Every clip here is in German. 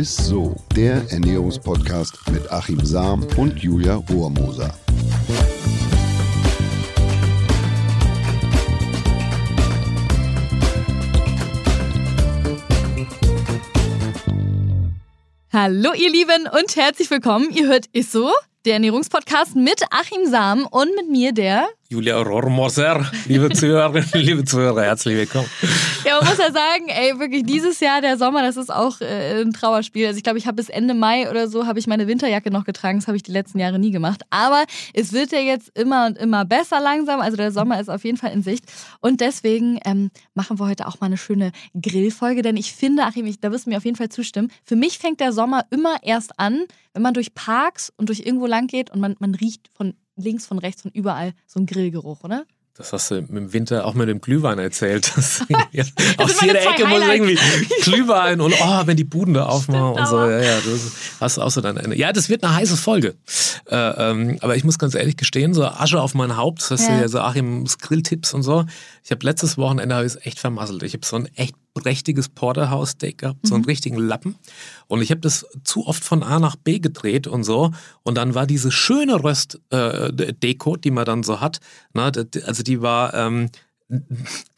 ist so, der Ernährungspodcast mit Achim Sam und Julia Rohrmoser. Hallo ihr Lieben und herzlich willkommen. Ihr hört Isso, der Ernährungspodcast mit Achim Sam und mit mir, der Julia Rohrmoser, liebe Zuhörerinnen, liebe Zuhörer, herzlich willkommen. Ja, man muss ja sagen, ey, wirklich dieses Jahr, der Sommer, das ist auch äh, ein Trauerspiel. Also ich glaube, ich habe bis Ende Mai oder so, habe ich meine Winterjacke noch getragen. Das habe ich die letzten Jahre nie gemacht. Aber es wird ja jetzt immer und immer besser langsam. Also der Sommer ist auf jeden Fall in Sicht. Und deswegen ähm, machen wir heute auch mal eine schöne Grillfolge. Denn ich finde, Achim, ich, da wirst du mir auf jeden Fall zustimmen, für mich fängt der Sommer immer erst an, wenn man durch Parks und durch irgendwo lang geht und man, man riecht von links, von rechts, von überall so ein Grillgeruch, oder? Das hast du im Winter auch mit dem Glühwein erzählt. Das aus jeder Ecke muss irgendwie Glühwein und oh, wenn die Buden da aufmachen und so. Ja, ja, das hast du auch so dann eine. Ja, das wird eine heiße Folge. Äh, ähm, aber ich muss ganz ehrlich gestehen, so Asche auf mein Haupt, das hast ja. du ja so Achims Grilltipps und so. Ich habe letztes Wochenende es echt vermasselt. Ich habe so ein echt prächtiges Porterhouse-Steak gehabt, mhm. so einen mhm. richtigen Lappen. Und ich habe das zu oft von A nach B gedreht und so. Und dann war diese schöne Röst-Deko, äh, die man dann so hat, ne, also die war, ähm,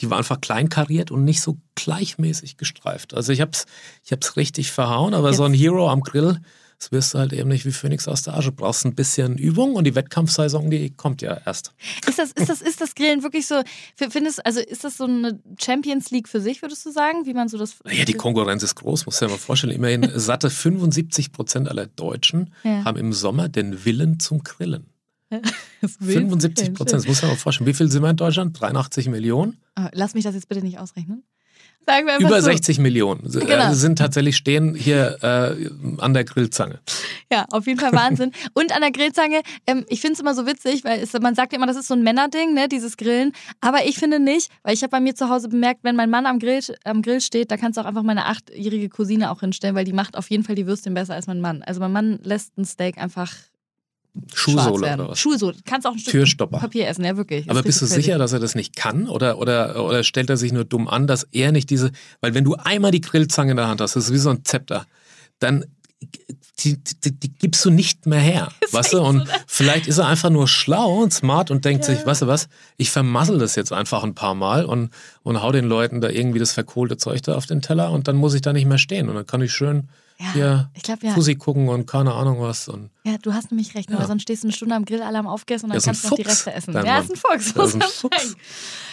die war einfach kleinkariert und nicht so gleichmäßig gestreift. Also ich habe es ich hab's richtig verhauen, aber Jetzt. so ein Hero am Grill, das wirst du halt eben nicht wie Phoenix aus der Asche. Du brauchst ein bisschen Übung und die Wettkampfsaison, die kommt ja erst. Ist das, ist das, ist das Grillen wirklich so, findest, also ist das so eine Champions League für sich, würdest du sagen, wie man so das... Ja, die Konkurrenz ist groß, muss dir mal vorstellen. Immerhin satte 75 Prozent aller Deutschen ja. haben im Sommer den Willen zum Grillen. 75 Prozent, das muss man mal vorstellen. Wie viel sind wir in Deutschland? 83 Millionen? Ah, lass mich das jetzt bitte nicht ausrechnen. Über so. 60 Millionen äh, genau. sind tatsächlich stehen hier äh, an der Grillzange. Ja, auf jeden Fall Wahnsinn. Und an der Grillzange, ähm, ich finde es immer so witzig, weil es, man sagt ja immer, das ist so ein Männerding, ne, dieses Grillen. Aber ich finde nicht, weil ich habe bei mir zu Hause bemerkt, wenn mein Mann am Grill, am Grill steht, da kannst du auch einfach meine achtjährige Cousine auch hinstellen, weil die macht auf jeden Fall die Würstchen besser als mein Mann. Also mein Mann lässt ein Steak einfach Schuhsohle oder was? Schuhsohle. Kannst auch ein Stück Türstopper. Papier essen, ja wirklich. Aber bist du sicher, dass er das nicht kann? Oder, oder, oder stellt er sich nur dumm an, dass er nicht diese. Weil wenn du einmal die Grillzange in der Hand hast, das ist wie so ein Zepter, dann die, die, die, gibst du nicht mehr her. weißt du? Und so vielleicht ist er einfach nur schlau und smart und denkt ja. sich, weißt du was, ich vermassel das jetzt einfach ein paar Mal und, und hau den Leuten da irgendwie das verkohlte Zeug da auf den Teller und dann muss ich da nicht mehr stehen. Und dann kann ich schön ja, hier ich glaub, ja. Fussi gucken und keine Ahnung was. Und ja, du hast nämlich recht, ja. weil sonst stehst du eine Stunde am Grillalarm aufgegessen und dann kannst du noch die Reste essen. Ja, ist ein Fuchs. Ist ein Fuchs.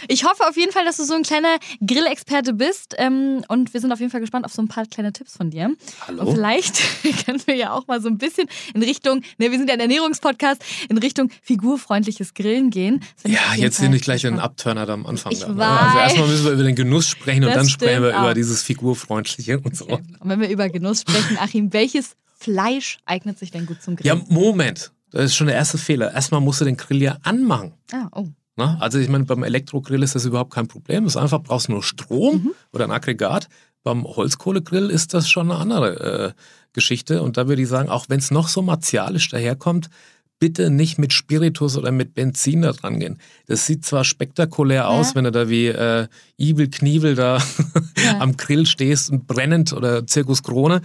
Ich hoffe auf jeden Fall, dass du so ein kleiner Grillexperte bist ähm, und wir sind auf jeden Fall gespannt auf so ein paar kleine Tipps von dir. Hallo. Und vielleicht können wir ja auch mal so ein bisschen in Richtung, ne, wir sind ja ein Ernährungspodcast, in Richtung figurfreundliches Grillen gehen. Ja, jetzt sind nicht gleich ein Abturner am Anfang. Ich da, weiß. Also erstmal müssen wir über den Genuss sprechen und dann sprechen wir auch. über dieses figurfreundliche und so. Okay. Und wenn wir über Genuss sprechen, Achim, welches Fleisch eignet sich denn gut zum Grillen? Ja, Moment. Das ist schon der erste Fehler. Erstmal musst du den Grill ja anmachen. Ah, oh. Na, also ich meine, beim Elektrogrill ist das überhaupt kein Problem. Ist einfach, brauchst nur Strom mhm. oder ein Aggregat. Beim Holzkohlegrill ist das schon eine andere äh, Geschichte. Und da würde ich sagen, auch wenn es noch so martialisch daherkommt, bitte nicht mit Spiritus oder mit Benzin da dran gehen. Das sieht zwar spektakulär aus, wenn du da wie äh, Ibel Knievel da ja. am Grill stehst und brennend oder Zirkus Krone,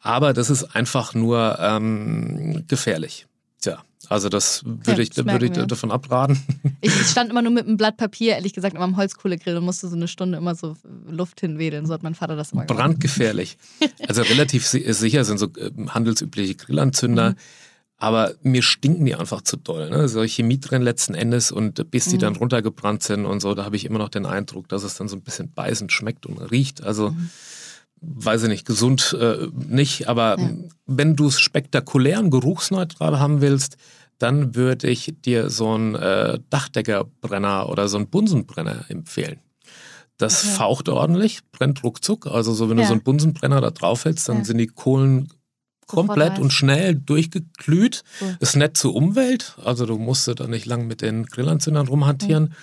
aber das ist einfach nur ähm, gefährlich. Tja, also das würde ja, ich, das würd ich davon abraten. Ich, ich, stand immer nur mit einem Blatt Papier, ehrlich gesagt, immer am Holzkohlegrill und musste so eine Stunde immer so Luft hinwedeln. So hat mein Vater das immer gemacht. Brandgefährlich. Also relativ sicher sind so äh, handelsübliche Grillanzünder. Mhm aber mir stinken die einfach zu doll. Ne? So Chemie drin letzten Endes und bis die mhm. dann runtergebrannt sind und so, da habe ich immer noch den Eindruck, dass es dann so ein bisschen beißend schmeckt und riecht. Also mhm. weiß ich nicht, gesund äh, nicht, aber ja. wenn du es spektakulär und geruchsneutral haben willst, dann würde ich dir so einen äh, Dachdeckerbrenner oder so einen Bunsenbrenner empfehlen. Das okay. faucht ordentlich, brennt ruckzuck. Also so wenn ja. du so einen Bunsenbrenner da draufhältst, dann ja. sind die Kohlen komplett und schnell durchgeglüht. Cool. Ist nett zur Umwelt. Also du musst da nicht lang mit den Grillanzündern rumhantieren. Mhm.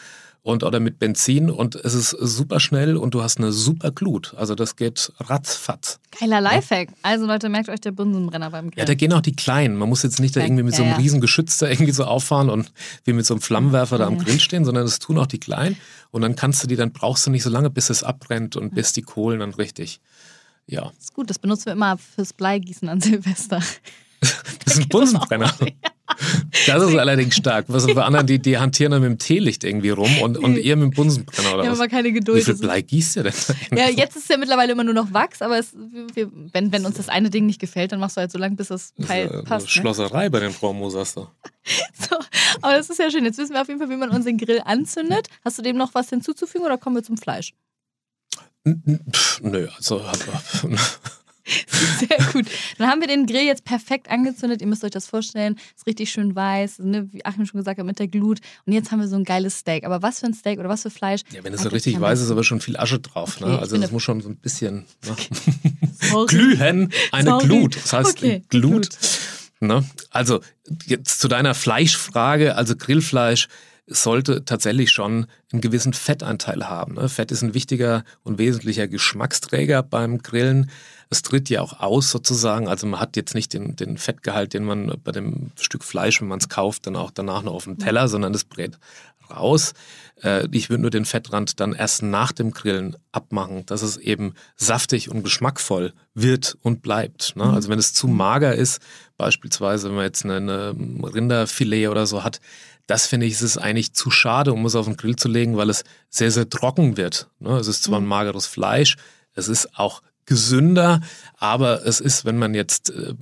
Und, oder mit Benzin und es ist super schnell und du hast eine super Glut. Also das geht ratzfatz. Geiler Lifehack. Also Leute, merkt euch der Bunsenbrenner beim Grill. Ja, da gehen auch die kleinen. Man muss jetzt nicht da irgendwie mit so einem ja, ja. riesen Geschütz da irgendwie so auffahren und wie mit so einem Flammenwerfer da am Grill stehen, sondern das tun auch die kleinen. Und dann kannst du die, dann brauchst du nicht so lange, bis es abbrennt und bis die Kohlen dann richtig Ja. ist gut, das benutzen wir immer fürs Bleigießen an Silvester. Das ist ein Bunsenbrenner. Das ist allerdings stark. Was sind für anderen, die, die hantieren dann mit dem Teelicht irgendwie rum und, und ihr mit dem Bunsenbrenner oder haben was? aber keine Wie Geduld. viel Das ist- Blei gießt ihr denn? Ja, jetzt ist es ja mittlerweile immer nur noch Wachs, aber es, wir, wenn, wenn uns das eine Ding nicht gefällt, dann machst du halt so lange, bis das Das ist Teil ja eine passt. Ne? Schlosserei bei den Frau Mosers da. So, aber das ist ja schön. Jetzt wissen wir auf jeden Fall, wie man unseren Grill anzündet. Hast du dem noch was hinzuzufügen oder kommen wir zum Fleisch? Pff, Nö, also Sehr gut. Dann haben wir den Grill jetzt perfekt angezündet. Ihr müsst euch das vorstellen. Ist richtig schön weiß, ne? wie Achim schon gesagt hat, mit der Glut. Und jetzt haben wir so ein geiles Steak. Aber was für ein Steak oder was für Fleisch? ja, wenn es so richtig weiß ist, aber schon viel Asche drauf. Okay, Ne? Also das muss schon so ein bisschen ne? Glühen. Eine Sorry. Glut. Das heißt Okay, Glut. Glut. Ne? Also jetzt zu deiner Fleischfrage. Also Grillfleisch sollte tatsächlich schon einen gewissen Fettanteil haben. Ne? Fett ist ein wichtiger und wesentlicher Geschmacksträger beim Grillen. Es tritt ja auch aus sozusagen. Also man hat jetzt nicht den, den Fettgehalt, den man bei dem Stück Fleisch, wenn man es kauft, dann auch danach noch auf dem Teller, sondern es brät raus. Äh, Ich würde nur den Fettrand dann erst nach dem Grillen abmachen, dass es eben saftig und geschmackvoll wird und bleibt. Ne? Also wenn es zu mager ist, beispielsweise wenn man jetzt eine, eine Rinderfilet oder so hat, das finde ich, ist es eigentlich zu schade, um es auf den Grill zu legen, weil es sehr, sehr trocken wird. Ne? Es ist zwar ein mageres Fleisch, es ist auch gesünder, aber es ist, wenn man jetzt äh,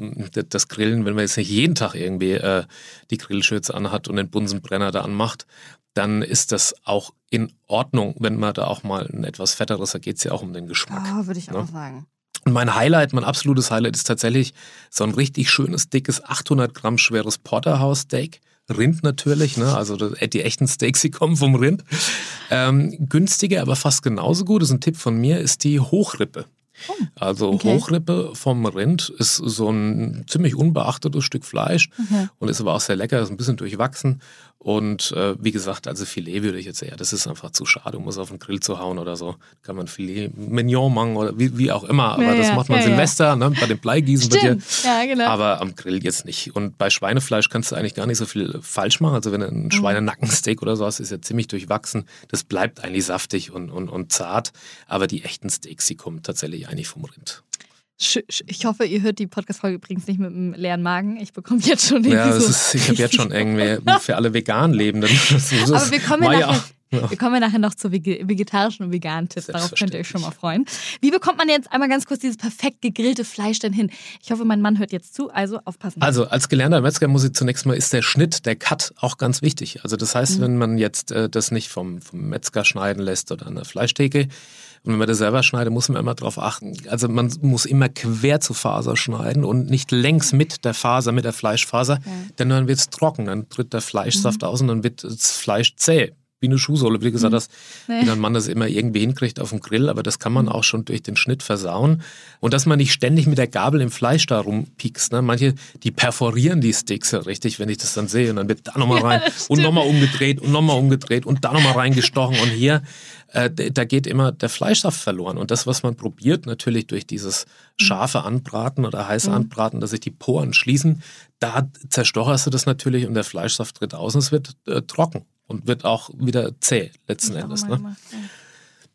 das Grillen, wenn man jetzt nicht jeden Tag irgendwie äh, die Grillschürze anhat und den Bunsenbrenner da anmacht, dann ist das auch in Ordnung, wenn man da auch mal ein etwas fetteres, da geht es ja auch um den Geschmack. Oh, würde ich Ne? auch sagen. Und mein Highlight, mein absolutes Highlight ist tatsächlich so ein richtig schönes, dickes, 800 Gramm schweres Porterhouse-Steak. Rind natürlich, ne? also das- die echten Steaks, die kommen vom Rind. Ähm, günstiger, aber fast genauso gut, das ist ein Tipp von mir, ist die Hochrippe. Also okay. Hochrippe vom Rind ist so ein ziemlich unbeachtetes Stück Fleisch Okay. und ist aber auch sehr lecker, ist ein bisschen durchwachsen. Und äh, wie gesagt, also Filet würde ich jetzt eher, das ist einfach zu schade, um es auf den Grill zu hauen oder so. Kann man Filet Mignon machen oder wie, wie auch immer, aber Ja, das ja, macht man ja. Silvester, ne, bei dem Bleigießen bei dir. Stimmt. Ja, genau. Aber am Grill jetzt nicht. Und bei Schweinefleisch kannst du eigentlich gar nicht so viel falsch machen. Also wenn du Mhm. ein Schweinenackensteak oder so hast, ist ja ziemlich durchwachsen. Das bleibt eigentlich saftig und, und, und zart. Aber die echten Steaks, die kommen tatsächlich eigentlich vom Rind. Ich hoffe, ihr hört die Podcast-Folge übrigens nicht mit einem leeren Magen. Ich bekomme jetzt schon Ja, das ist, ich habe jetzt schon irgendwie für alle vegan Lebenden. Aber wir kommen, nachher, ja. wir kommen ja nachher noch zu vege- vegetarischen und veganen Tipps. Darauf könnt ihr euch schon mal freuen. Wie bekommt man jetzt einmal ganz kurz dieses perfekt gegrillte Fleisch denn hin? Ich hoffe, mein Mann hört jetzt zu, also aufpassen. Also als gelernter Metzger muss ich zunächst mal, ist der Schnitt, der Cut auch ganz wichtig. Also das Mhm. heißt, wenn man jetzt äh, das nicht vom, vom Metzger schneiden lässt oder an der Fleischtheke, und wenn man das selber schneidet, muss man immer darauf achten. Also man muss immer quer zur Faser schneiden und nicht längs mit der Faser, mit der Fleischfaser, denn dann wird es trocken, dann tritt der Fleischsaft Mhm. aus und dann wird das Fleisch zäh. Wie eine Schuhsohle, wie du gesagt hast, Nee. wie ein Mann das immer irgendwie hinkriegt auf dem Grill, aber das kann man auch schon durch den Schnitt versauen. Und dass man nicht ständig mit der Gabel im Fleisch da rumpiekst. Ne? Manche, die perforieren die Sticks ja richtig, wenn ich das dann sehe. Und dann wird da nochmal rein und nochmal umgedreht und nochmal umgedreht und da nochmal reingestochen. Und hier, äh, da geht immer der Fleischsaft verloren. Und das, was man probiert, natürlich durch dieses scharfe Anbraten oder heiße Anbraten, dass sich die Poren schließen, da zerstocherst du das natürlich und der Fleischsaft tritt aus und es wird äh, trocken und wird auch wieder zäh letzten Endes. Ne? gemacht, ja.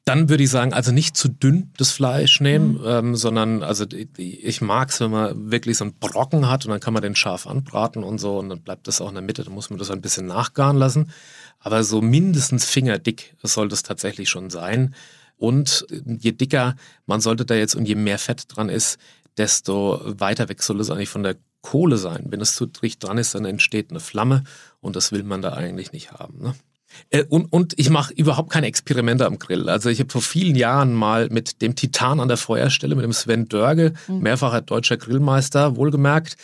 Dann würde ich sagen, also nicht zu dünn das Fleisch nehmen, Mhm. ähm, sondern also ich mag es, wenn man wirklich so einen Brocken hat und dann kann man den scharf anbraten und so und dann bleibt das auch in der Mitte, dann muss man das ein bisschen nachgaren lassen. Aber so mindestens fingerdick soll das tatsächlich schon sein. Und je dicker man sollte da jetzt und je mehr Fett dran ist, desto weiter weg soll es eigentlich von der Kohle sein. Wenn es zu dicht dran ist, dann entsteht eine Flamme und das will man da eigentlich nicht haben. Ne? Äh, Und, und ich mache überhaupt keine Experimente am Grill. Also ich habe vor vielen Jahren mal mit dem Titan an der Feuerstelle, mit dem Sven Dörge, mehrfacher deutscher Grillmeister, wohlgemerkt,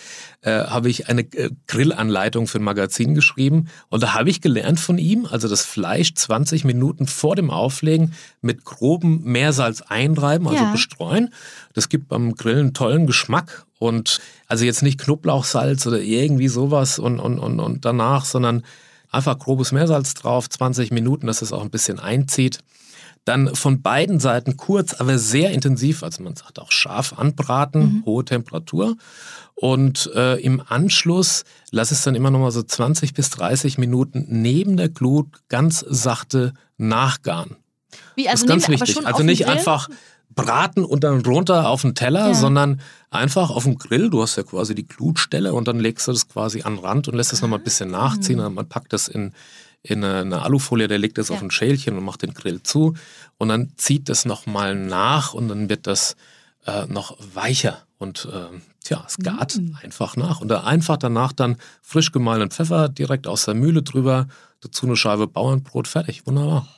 äh, habe ich eine äh, Grillanleitung für ein Magazin geschrieben. Und da habe ich gelernt von ihm, also das Fleisch 20 Minuten vor dem Auflegen mit grobem Meersalz einreiben, also Ja. bestreuen. Das gibt beim Grillen einen tollen Geschmack. Und also jetzt nicht Knoblauchsalz oder irgendwie sowas und, und, und, und danach, sondern einfach grobes Meersalz drauf, 20 Minuten, dass es auch ein bisschen einzieht. Dann von beiden Seiten kurz, aber sehr intensiv, also man sagt auch scharf anbraten, hohe Temperatur. Und äh, im Anschluss lass es dann immer noch mal so 20 bis 30 Minuten neben der Glut ganz sachte nachgaren. Wie, Das also ist ganz nehmen wir aber wichtig. Also nicht einfach braten und dann runter auf den Teller, Ja. sondern einfach auf dem Grill. Du hast ja quasi die Glutstelle und dann legst du das quasi an den Rand und lässt es nochmal ein bisschen nachziehen. Und man packt das in, in eine, eine Alufolie, der legt das Ja. auf ein Schälchen und macht den Grill zu. Und dann zieht das nochmal nach und dann wird das äh, noch weicher. Und ähm, tja, es gart einfach nach. Und da einfach danach dann frisch gemahlenen Pfeffer direkt aus der Mühle drüber, dazu eine Scheibe Bauernbrot, fertig. Wunderbar.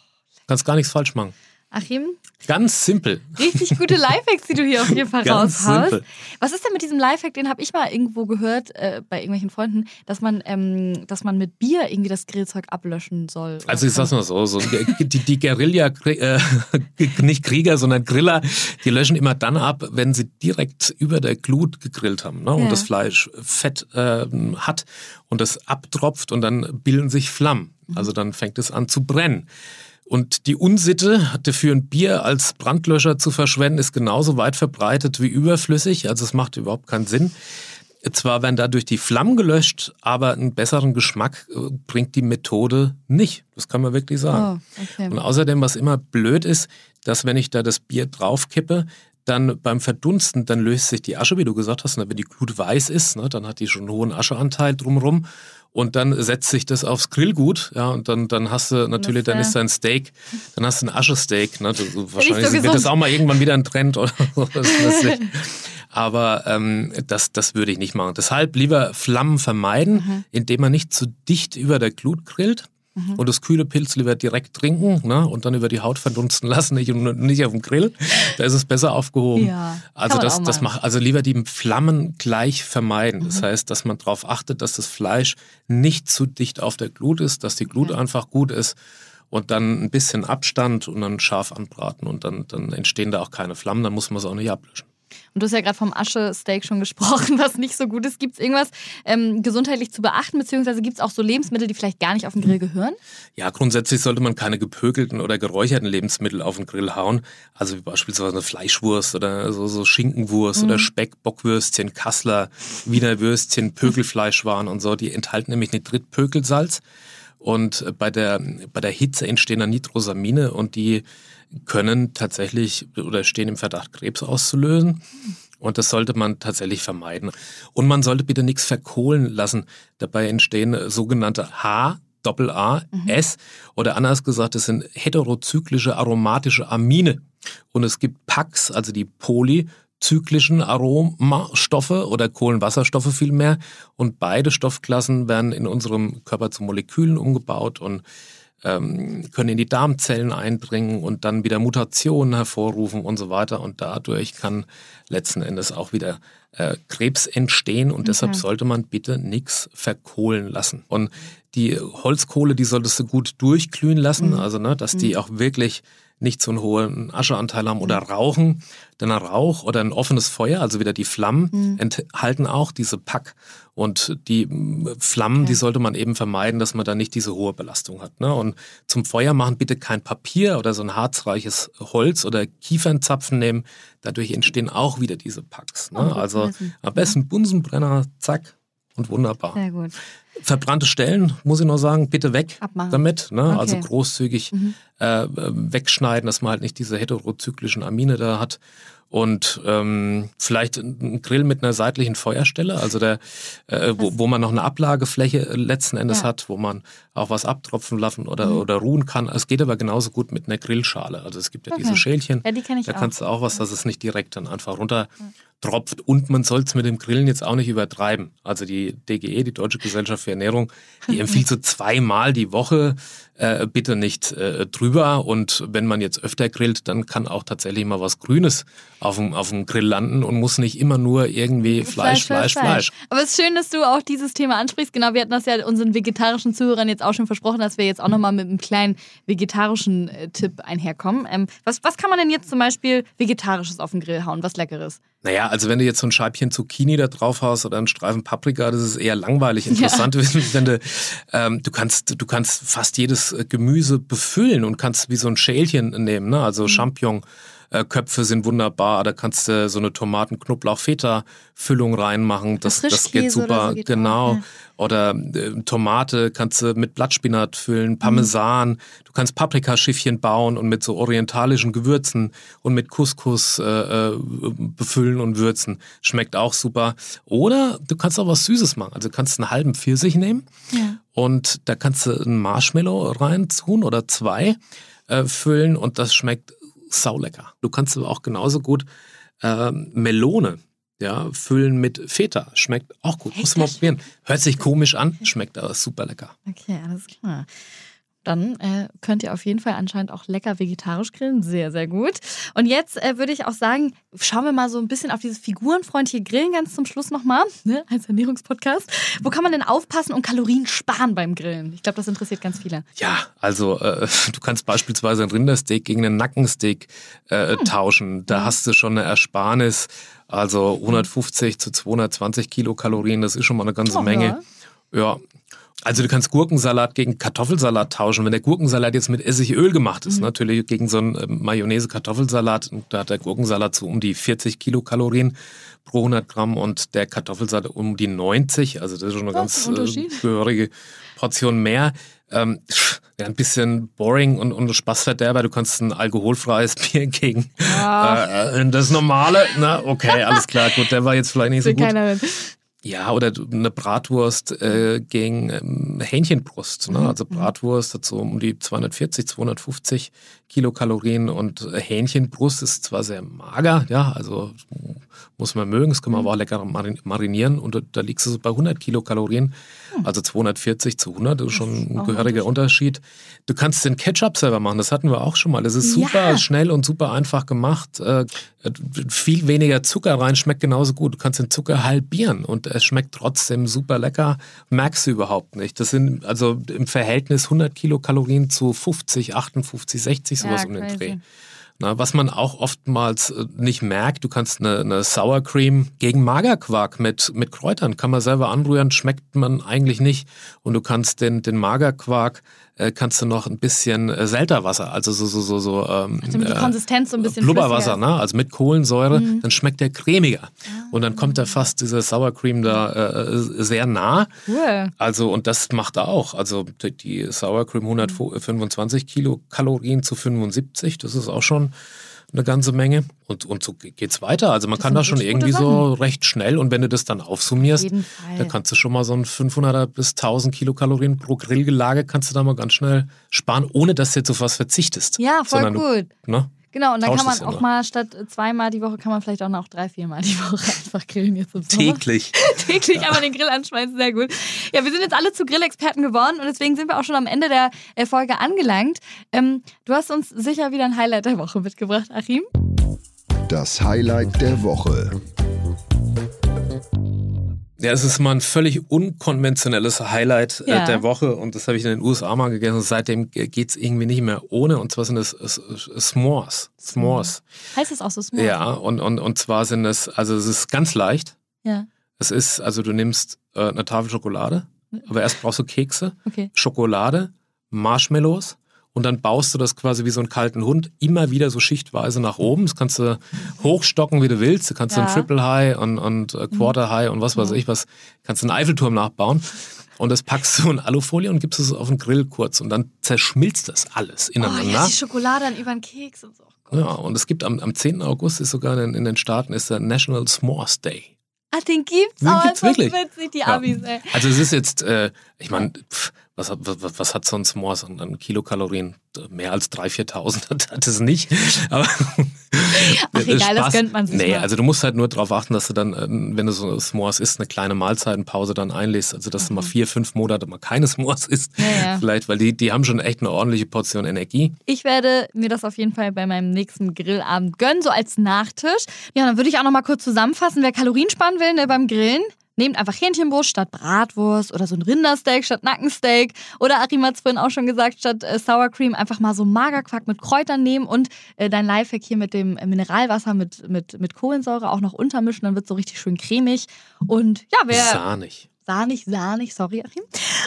Kannst gar nichts falsch machen. Achim, Ganz simpel. richtig gute Lifehacks, die du hier auf jeden Fall Ganz raushaust. simpel. Was ist denn mit diesem Lifehack, den habe ich mal irgendwo gehört, äh, bei irgendwelchen Freunden, dass man, ähm, dass man mit Bier irgendwie das Grillzeug ablöschen soll. Also ich sag's mal so, so die, die Guerilla, äh, nicht Krieger, sondern Griller, die löschen immer dann ab, wenn sie direkt über der Glut gegrillt haben ne? und Ja. das Fleisch Fett äh, hat und das abtropft und dann bilden sich Flammen. Mhm. Also dann fängt es an zu brennen. Und die Unsitte, dafür ein Bier als Brandlöscher zu verschwenden, ist genauso weit verbreitet wie überflüssig. Also es macht überhaupt keinen Sinn. Zwar werden dadurch die Flammen gelöscht, aber einen besseren Geschmack äh, bringt die Methode nicht. Das kann man wirklich sagen. Oh, okay. Und außerdem, was immer blöd ist, dass wenn ich da das Bier draufkippe, dann beim Verdunsten, dann löst sich die Asche, wie du gesagt hast, ne, wenn die Glut weiß ist, ne, dann hat die schon einen hohen Ascheanteil drumherum. Und dann setzt sich das aufs Grillgut, ja, und dann, dann hast du natürlich, dann ist dein Steak, dann hast du ein Aschesteak, ne, du, wahrscheinlich so wird das auch mal irgendwann wieder ein Trend oder so. Aber ähm, das, das würde ich nicht machen. Deshalb lieber Flammen vermeiden, Mhm. indem man nicht zu dicht über der Glut grillt und das kühle Pilz lieber direkt trinken ne, und dann über die Haut verdunsten lassen, nicht, nicht auf dem Grill. Da ist es besser aufgehoben. Ja, also das, das macht, also lieber die Flammen gleich vermeiden. Mhm. Das heißt, dass man darauf achtet, dass das Fleisch nicht zu dicht auf der Glut ist, dass die Glut einfach gut ist und dann ein bisschen Abstand und dann scharf anbraten und dann, dann entstehen da auch keine Flammen, dann muss man es auch nicht ablöschen. Und du hast ja gerade vom Asche-Steak schon gesprochen, was nicht so gut ist. Gibt es irgendwas ähm, gesundheitlich zu beachten, beziehungsweise gibt es auch so Lebensmittel, die vielleicht gar nicht auf den Grill gehören? Ja, grundsätzlich sollte man keine gepökelten oder geräucherten Lebensmittel auf den Grill hauen. Also wie beispielsweise eine Fleischwurst oder so, so Schinkenwurst oder Speck, Bockwürstchen, Kassler, Wiener Würstchen, Pökelfleischwaren und so. Die enthalten nämlich Nitritpökelsalz. Und äh, bei der, bei der Hitze entstehen dann Nitrosamine und die können tatsächlich oder stehen im Verdacht, Krebs auszulösen. Und das sollte man tatsächlich vermeiden. Und man sollte bitte nichts verkohlen lassen. Dabei entstehen sogenannte H, Doppel A, S oder anders gesagt, es sind heterozyklische aromatische Amine. Und es gibt PACs, also die polyzyklischen Aromastoffe oder Kohlenwasserstoffe vielmehr. Und beide Stoffklassen werden in unserem Körper zu Molekülen umgebaut und ähm, können in die Darmzellen eindringen und dann wieder Mutationen hervorrufen und so weiter. Und dadurch kann letzten Endes auch wieder äh, Krebs entstehen. Und deshalb sollte man bitte nichts verkohlen lassen. Und die Holzkohle, die solltest du gut durchglühen lassen, also ne, dass die auch wirklich nicht so einen hohen Ascheanteil haben oder rauchen. Denn ein Rauch oder ein offenes Feuer, also wieder die Flammen, enthalten auch diese Pack. Und die mm, Flammen, die sollte man eben vermeiden, dass man da nicht diese hohe Belastung hat. Ne? Und zum Feuer machen bitte kein Papier oder so ein harzreiches Holz oder Kiefernzapfen nehmen. Dadurch entstehen auch wieder diese Packs. Ne? Also am besten Bunsenbrenner, zack. Und wunderbar. Sehr gut. Verbrannte Stellen, muss ich noch sagen, bitte weg Abmachen. damit. Ne? Okay. Mhm. Also großzügig äh, wegschneiden, dass man halt nicht diese heterozyklischen Amine da hat. Und ähm, vielleicht ein Grill mit einer seitlichen Feuerstelle, also der, äh, wo, wo man noch eine Ablagefläche äh, letzten Endes Ja. Mhm. hat, wo man auch was abtropfen lassen oder, oder ruhen kann. Es geht aber genauso gut mit einer Grillschale. Also es gibt ja diese Okay. Schälchen. Ja, die kenn ich da auch. kannst du auch was, dass es nicht direkt dann einfach runter tropft. Und man soll es mit dem Grillen jetzt auch nicht übertreiben. Also die DGE, die Deutsche Gesellschaft für Ernährung, die empfiehlt so zweimal die Woche äh, bitte nicht äh, drüber. Und wenn man jetzt öfter grillt, dann kann auch tatsächlich mal was Grünes auf dem, auf dem Grill landen und muss nicht immer nur irgendwie Fleisch, Fleisch, Fleisch. Aber es ist schön, dass du auch dieses Thema ansprichst. Genau, wir hatten das ja unseren vegetarischen Zuhörern jetzt auch schon versprochen, dass wir jetzt auch nochmal mit einem kleinen vegetarischen äh, Tipp einherkommen. Ähm, was, was kann man denn jetzt zum Beispiel Vegetarisches auf den Grill hauen? Was Leckeres? Naja, also wenn du jetzt so ein Scheibchen Zucchini da drauf hast oder einen Streifen Paprika, das ist eher langweilig. Interessant ist, wenn du, ähm, du kannst, du kannst fast jedes Gemüse befüllen und kannst wie so ein Schälchen nehmen, ne? also Champignon. Äh, Köpfe sind wunderbar. Da kannst du so eine Tomaten-Knoblauch-Feta-Füllung reinmachen. Das, das geht super. So geht genau. Auch, ja. Oder äh, Tomate kannst du mit Blattspinat füllen, Parmesan. Mhm. Du kannst Paprikaschiffchen bauen und mit so orientalischen Gewürzen und mit Couscous äh, äh, befüllen und würzen. Schmeckt auch super. Oder du kannst auch was Süßes machen. Also du kannst einen halben Pfirsich nehmen ja. und da kannst du ein Marshmallow rein tun oder zwei äh, füllen und das schmeckt saulecker. Du kannst aber auch genauso gut äh, Melone ja, füllen mit Feta. Schmeckt auch gut. Muss man probieren. Hört sich komisch an, schmeckt aber super lecker. Okay, alles klar. Dann äh, könnt ihr auf jeden Fall anscheinend auch lecker vegetarisch grillen. Sehr, sehr gut. Und jetzt äh, würde ich auch sagen, schauen wir mal so ein bisschen auf dieses figurenfreundliche Grillen ganz zum Schluss nochmal, ne, als Ernährungspodcast. Wo kann man denn aufpassen und Kalorien sparen beim Grillen? Ich glaube, das interessiert ganz viele. Ja, also äh, du kannst beispielsweise ein Rindersteak gegen einen Nackensteak äh, hm. tauschen. Da hm. hast du schon eine Ersparnis. Also 150 zu 220 Kilokalorien, das ist schon mal eine ganze oh, Menge. Ja. ja. Also du kannst Gurkensalat gegen Kartoffelsalat tauschen. Wenn der Gurkensalat jetzt mit Essigöl gemacht ist, mhm. natürlich gegen so einen ähm, Mayonnaise-Kartoffelsalat, da hat der Gurkensalat so um die 40 Kilokalorien pro 100 Gramm und der Kartoffelsalat um die 90. Also das ist schon eine das ganz äh, gehörige Portion mehr. Ähm, ja, ein bisschen boring und, und Spaßverderber. Du kannst ein alkoholfreies Bier gegen äh, das normale. Na, okay, alles klar, gut, der war jetzt vielleicht nicht so gut. Ja, oder eine Bratwurst äh, gegen ähm, Hähnchenbrust. Ne? Mhm. Also Bratwurst hat so um die 240, 250 Kilokalorien und Hähnchenbrust ist zwar sehr mager, ja, also muss man mögen, das kann man mhm. aber auch lecker marinieren und da liegst du so bei 100 Kilokalorien, mhm. Also 240 zu 100, das ist schon ein gehöriger Unterschied. Du kannst den Ketchup selber machen, das hatten wir auch schon mal. Das ist super ja. schnell und super einfach gemacht. Äh, viel weniger Zucker rein, schmeckt genauso gut. Du kannst den Zucker halbieren und es schmeckt trotzdem super lecker, merkst du überhaupt nicht. Das sind also im Verhältnis 100 Kilokalorien zu 50, 58, 60 sowas ja, um den Dreh. Na, was man auch oftmals äh, nicht merkt, du kannst eine, eine Sour Cream gegen Magerquark mit, mit Kräutern, kann man selber anrühren, schmeckt man eigentlich nicht. Und du kannst den, den Magerquark äh, kannst du noch ein bisschen äh, Selterwasser, also so, so, so, so ähm, also die äh, Konsistenz so ein bisschen Blubberwasser, ne? also mit Kohlensäure, mhm. dann schmeckt der cremiger. Ah. Und dann kommt er fast diese Sour Cream da äh, sehr nah. Cool. Also, und das macht er auch. Also die Sour Cream 125 Kilokalorien zu 75, das ist auch schon eine ganze Menge. Und, und so geht's weiter. Also man das kann da schon irgendwie so recht schnell und wenn du das dann aufsummierst, dann kannst du schon mal so ein 500 bis 1000 Kilokalorien pro Grillgelage kannst du da mal ganz schnell sparen, ohne dass du jetzt auf was verzichtest. Ja, voll gut. Du, ne? Genau, und dann kann man auch immer. mal statt zweimal die Woche, kann man vielleicht auch noch drei, viermal die Woche einfach grillen jetzt im Sommer. Täglich. Täglich ja. aber den Grill anschmeißen, sehr gut. Ja, wir sind jetzt alle zu Grillexperten geworden und deswegen sind wir auch schon am Ende der Folge angelangt. Ähm, du hast uns sicher wieder ein Highlight der Woche mitgebracht, Achim. Das Highlight der Woche. Ja, es ist mal ein völlig unkonventionelles Highlight äh, ja. der Woche und das habe ich in den USA mal gegessen. Seitdem geht es irgendwie nicht mehr ohne und zwar sind es S'mores. S'mores. Heißt es auch so S'mores? Ja, und, und, und zwar sind es, also es ist ganz leicht. Ja. Es ist, also du nimmst äh, eine Tafel Schokolade, aber erst brauchst du Kekse, okay. Schokolade, Marshmallows, und dann baust du das quasi wie so einen kalten Hund immer wieder so schichtweise nach oben. Das kannst du hochstocken, wie du willst. Du kannst ja. ein Triple High und, und äh, Quarter High und was weiß ich was. Kannst einen Eiffelturm nachbauen. Und das packst du in Alufolie und gibst es auf den Grill kurz. Und dann zerschmilzt das alles ineinander. Oh, ja, die Schokolade dann über den Keks und so. Oh ja, und es gibt am, am 10. August ist sogar in, in den Staaten ist der National S'mores Day. Ah, den gibt's? Den oh, gibt's wirklich. witzig, die Amis, ey. Also es ist jetzt, äh, ich meine, was, was, was hat so ein S'mores an Kilokalorien? Mehr als 3.000, 4.000 hat es nicht. Aber Ach egal, das gönnt man sich Nee, mal. also du musst halt nur darauf achten, dass du dann, ähm, wenn du so S'mores isst, eine kleine Mahlzeitenpause dann einlegst. Also dass mhm. du mal mhm. vier, fünf Monate mal keine S'mores isst. Ja, ja. Vielleicht, weil die, die haben schon echt eine ordentliche Portion Energie. Ich werde mir das auf jeden Fall bei meinem nächsten Grillabend gönnen, so als Nachtisch. Ja, dann würde ich auch noch mal kurz zusammenfassen, wer Kalorien sparen will ne, beim Grillen. Nehmt einfach Hähnchenbrust statt Bratwurst oder so ein Rindersteak statt Nackensteak. Oder Achim hat es vorhin auch schon gesagt, statt äh, Sour Cream einfach mal so Magerquark mit Kräutern nehmen und äh, dein Lifehack hier mit dem Mineralwasser mit, mit, mit Kohlensäure auch noch untermischen. Dann wird es so richtig schön cremig. Und ja, wer. Sahnig. Sahnig, sahnig, sorry, Achim.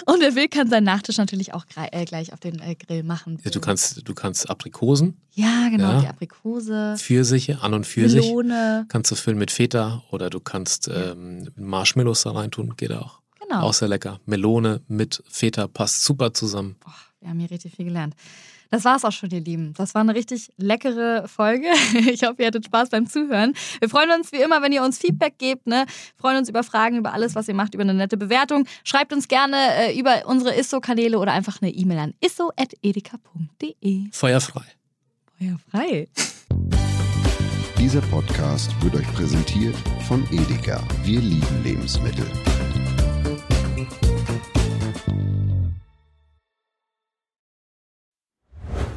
Und wer will, kann seinen Nachtisch natürlich auch äh, gleich auf den äh, Grill machen. Ja, du kannst, du kannst Aprikosen. Ja, genau, ja. die Aprikose. Pfirsiche, an und Pfirsich. Melone. Kannst du füllen mit Feta oder du kannst ähm, Marshmallows da reintun, geht auch. Genau. Auch sehr lecker. Melone mit Feta passt super zusammen. Boah, wir haben hier richtig viel gelernt. Das war's auch schon, ihr Lieben. Das war eine richtig leckere Folge. Ich hoffe, ihr hattet Spaß beim Zuhören. Wir freuen uns wie immer, wenn ihr uns Feedback gebt. Ne? freuen uns über Fragen, über alles, was ihr macht, über eine nette Bewertung. Schreibt uns gerne äh, über unsere Isso-Kanäle oder einfach eine E-Mail an isso.edeka.de. Feuerfrei. Feuerfrei. Dieser Podcast wird euch präsentiert von Edeka. Wir lieben Lebensmittel.